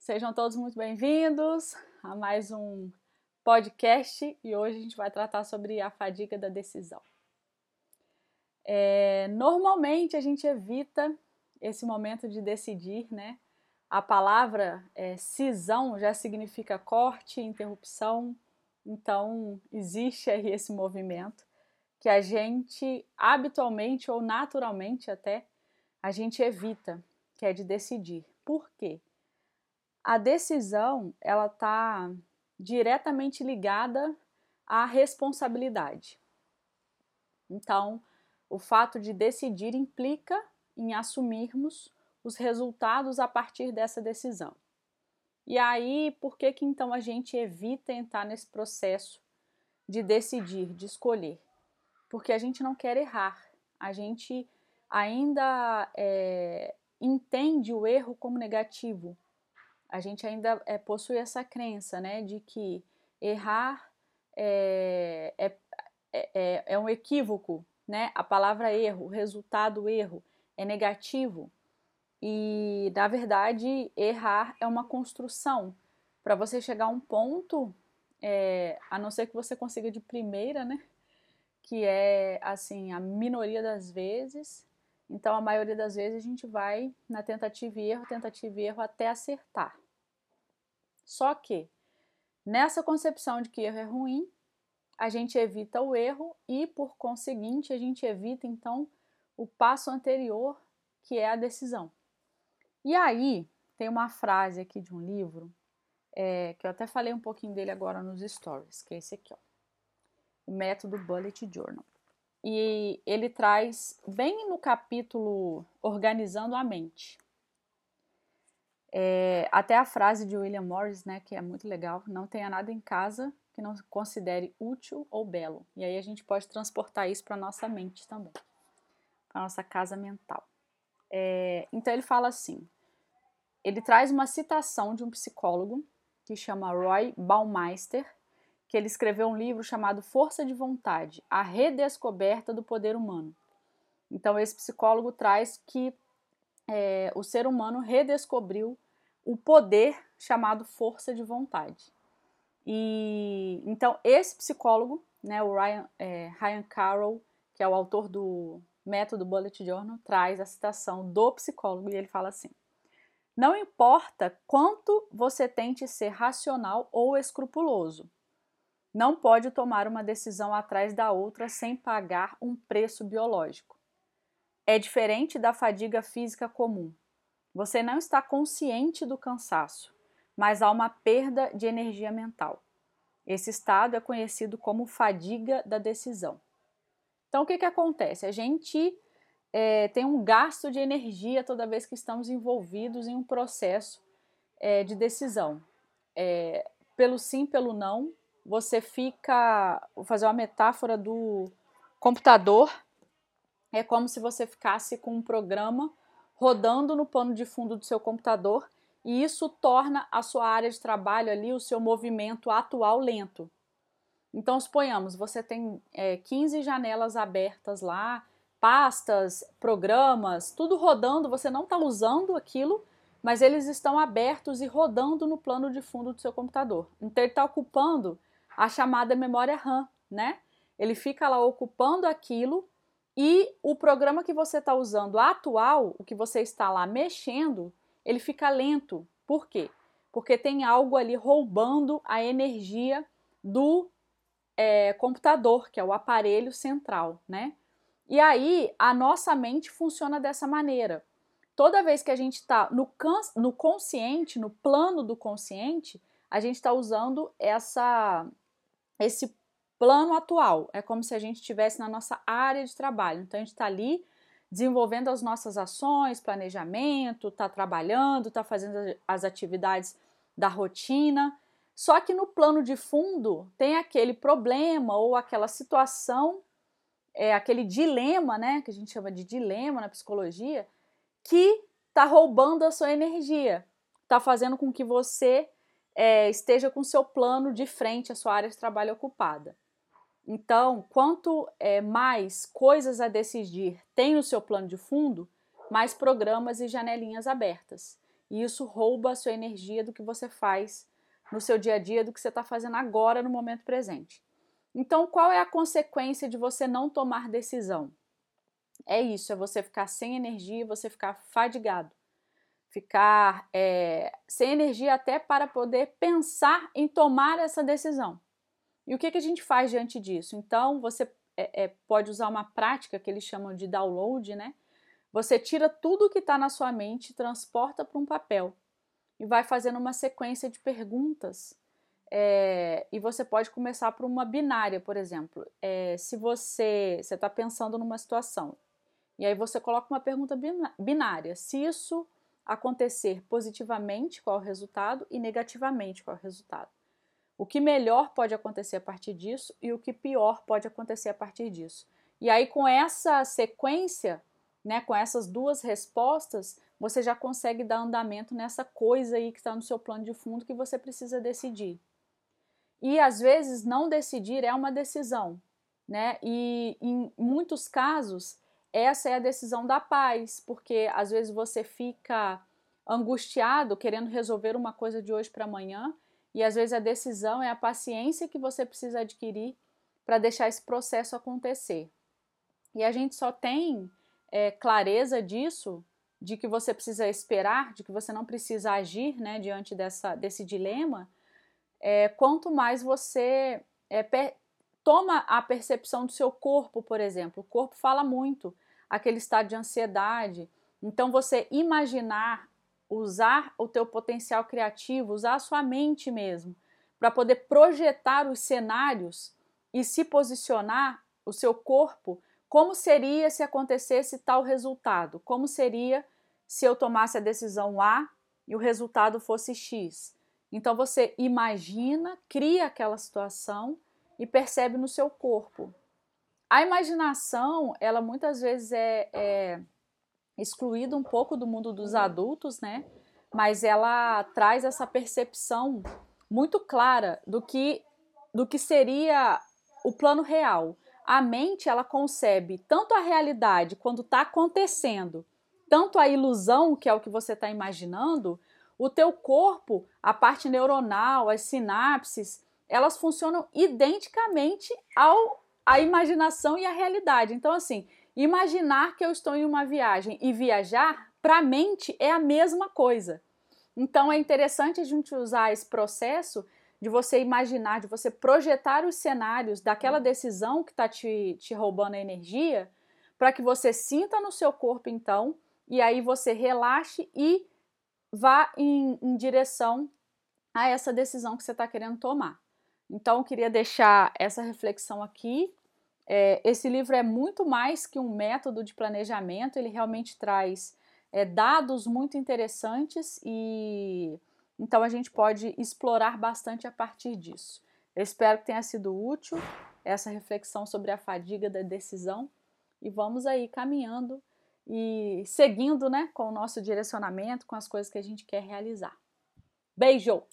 Sejam todos muito bem-vindos a mais um podcast e hoje a gente vai tratar sobre a fadiga da decisão. É, normalmente a gente evita esse momento de decidir, né? A palavra é, cisão já significa corte, interrupção, então existe aí esse movimento que a gente habitualmente ou naturalmente até a gente evita, que é de decidir. Por quê? A decisão ela está diretamente ligada à responsabilidade. Então, o fato de decidir implica em assumirmos os resultados a partir dessa decisão. E aí, por que que então a gente evita entrar nesse processo de decidir, de escolher? Porque a gente não quer errar, a gente ainda é, entende o erro como negativo. A gente ainda é, possui essa crença, né, de que errar é, é, é, é um equívoco, né? A palavra erro, o resultado erro é negativo. E, na verdade, errar é uma construção. Para você chegar a um ponto, é, a não ser que você consiga de primeira, né? Que é, assim, a minoria das vezes. Então, a maioria das vezes a gente vai na tentativa e erro, tentativa e erro até acertar. Só que, nessa concepção de que erro é ruim, a gente evita o erro e, por conseguinte, a gente evita, então, o passo anterior, que é a decisão. E aí, tem uma frase aqui de um livro, é, que eu até falei um pouquinho dele agora nos stories, que é esse aqui, ó. O método Bullet Journal. E ele traz, bem no capítulo Organizando a Mente, é, até a frase de William Morris, né, que é muito legal, não tenha nada em casa que não considere útil ou belo. E aí a gente pode transportar isso para nossa mente também, para nossa casa mental. É, então ele fala assim: ele traz uma citação de um psicólogo que chama Roy Baumeister, que ele escreveu um livro chamado Força de Vontade: A Redescoberta do Poder Humano. Então esse psicólogo traz que é, o ser humano redescobriu o poder chamado força de vontade. E então esse psicólogo, né, o Ryan, é, Ryan Carroll, que é o autor do método Bullet Journal, traz a citação do psicólogo e ele fala assim: Não importa quanto você tente ser racional ou escrupuloso, não pode tomar uma decisão atrás da outra sem pagar um preço biológico. É diferente da fadiga física comum. Você não está consciente do cansaço, mas há uma perda de energia mental. Esse estado é conhecido como fadiga da decisão. Então, o que, que acontece? A gente é, tem um gasto de energia toda vez que estamos envolvidos em um processo é, de decisão. É, pelo sim, pelo não, você fica. Vou fazer uma metáfora do computador. É como se você ficasse com um programa rodando no pano de fundo do seu computador e isso torna a sua área de trabalho ali, o seu movimento atual lento. Então, suponhamos, você tem é, 15 janelas abertas lá, pastas, programas, tudo rodando, você não está usando aquilo, mas eles estão abertos e rodando no plano de fundo do seu computador. Então, ele está ocupando a chamada memória RAM, né? Ele fica lá ocupando aquilo e o programa que você está usando atual, o que você está lá mexendo, ele fica lento. Por quê? Porque tem algo ali roubando a energia do é, computador, que é o aparelho central, né? E aí a nossa mente funciona dessa maneira. Toda vez que a gente está no, no consciente, no plano do consciente, a gente está usando essa, esse plano atual. É como se a gente estivesse na nossa área de trabalho. Então a gente está ali desenvolvendo as nossas ações, planejamento, está trabalhando, está fazendo as atividades da rotina. Só que no plano de fundo tem aquele problema ou aquela situação, é, aquele dilema, né, que a gente chama de dilema na psicologia, que está roubando a sua energia, está fazendo com que você é, esteja com seu plano de frente à sua área de trabalho ocupada. Então, quanto é, mais coisas a decidir tem no seu plano de fundo, mais programas e janelinhas abertas. e isso rouba a sua energia do que você faz no seu dia a dia, do que você está fazendo agora no momento presente. Então, qual é a consequência de você não tomar decisão? É isso, é você ficar sem energia, você ficar fadigado, ficar é, sem energia até para poder pensar em tomar essa decisão. E o que, que a gente faz diante disso? Então, você é, é, pode usar uma prática que eles chamam de download, né? Você tira tudo que está na sua mente, transporta para um papel e vai fazendo uma sequência de perguntas. É, e você pode começar por uma binária, por exemplo. É, se você está pensando numa situação e aí você coloca uma pergunta binária: se isso acontecer positivamente, qual é o resultado? E negativamente, qual é o resultado? O que melhor pode acontecer a partir disso e o que pior pode acontecer a partir disso. E aí, com essa sequência, né, com essas duas respostas, você já consegue dar andamento nessa coisa aí que está no seu plano de fundo que você precisa decidir. E às vezes não decidir é uma decisão, né? E em muitos casos essa é a decisão da paz, porque às vezes você fica angustiado querendo resolver uma coisa de hoje para amanhã, e às vezes a decisão é a paciência que você precisa adquirir para deixar esse processo acontecer. E a gente só tem é, clareza disso, de que você precisa esperar, de que você não precisa agir né, diante dessa, desse dilema, é, quanto mais você é, per, toma a percepção do seu corpo, por exemplo. O corpo fala muito, aquele estado de ansiedade. Então, você imaginar, usar o teu potencial criativo, usar a sua mente mesmo, para poder projetar os cenários e se posicionar o seu corpo como seria se acontecesse tal resultado? Como seria se eu tomasse a decisão A e o resultado fosse X? Então você imagina, cria aquela situação e percebe no seu corpo. A imaginação, ela muitas vezes é, é excluída um pouco do mundo dos adultos, né? Mas ela traz essa percepção muito clara do que, do que seria o plano real a mente ela concebe tanto a realidade quando está acontecendo, tanto a ilusão, que é o que você está imaginando, o teu corpo, a parte neuronal, as sinapses, elas funcionam identicamente ao a imaginação e a realidade. Então, assim, imaginar que eu estou em uma viagem e viajar, para a mente é a mesma coisa. Então, é interessante a gente usar esse processo de você imaginar, de você projetar os cenários daquela decisão que está te, te roubando a energia, para que você sinta no seu corpo então, e aí você relaxe e vá em, em direção a essa decisão que você está querendo tomar. Então, eu queria deixar essa reflexão aqui. É, esse livro é muito mais que um método de planejamento, ele realmente traz é, dados muito interessantes e então a gente pode explorar bastante a partir disso. Eu espero que tenha sido útil essa reflexão sobre a fadiga da decisão e vamos aí caminhando e seguindo, né, com o nosso direcionamento, com as coisas que a gente quer realizar. Beijo!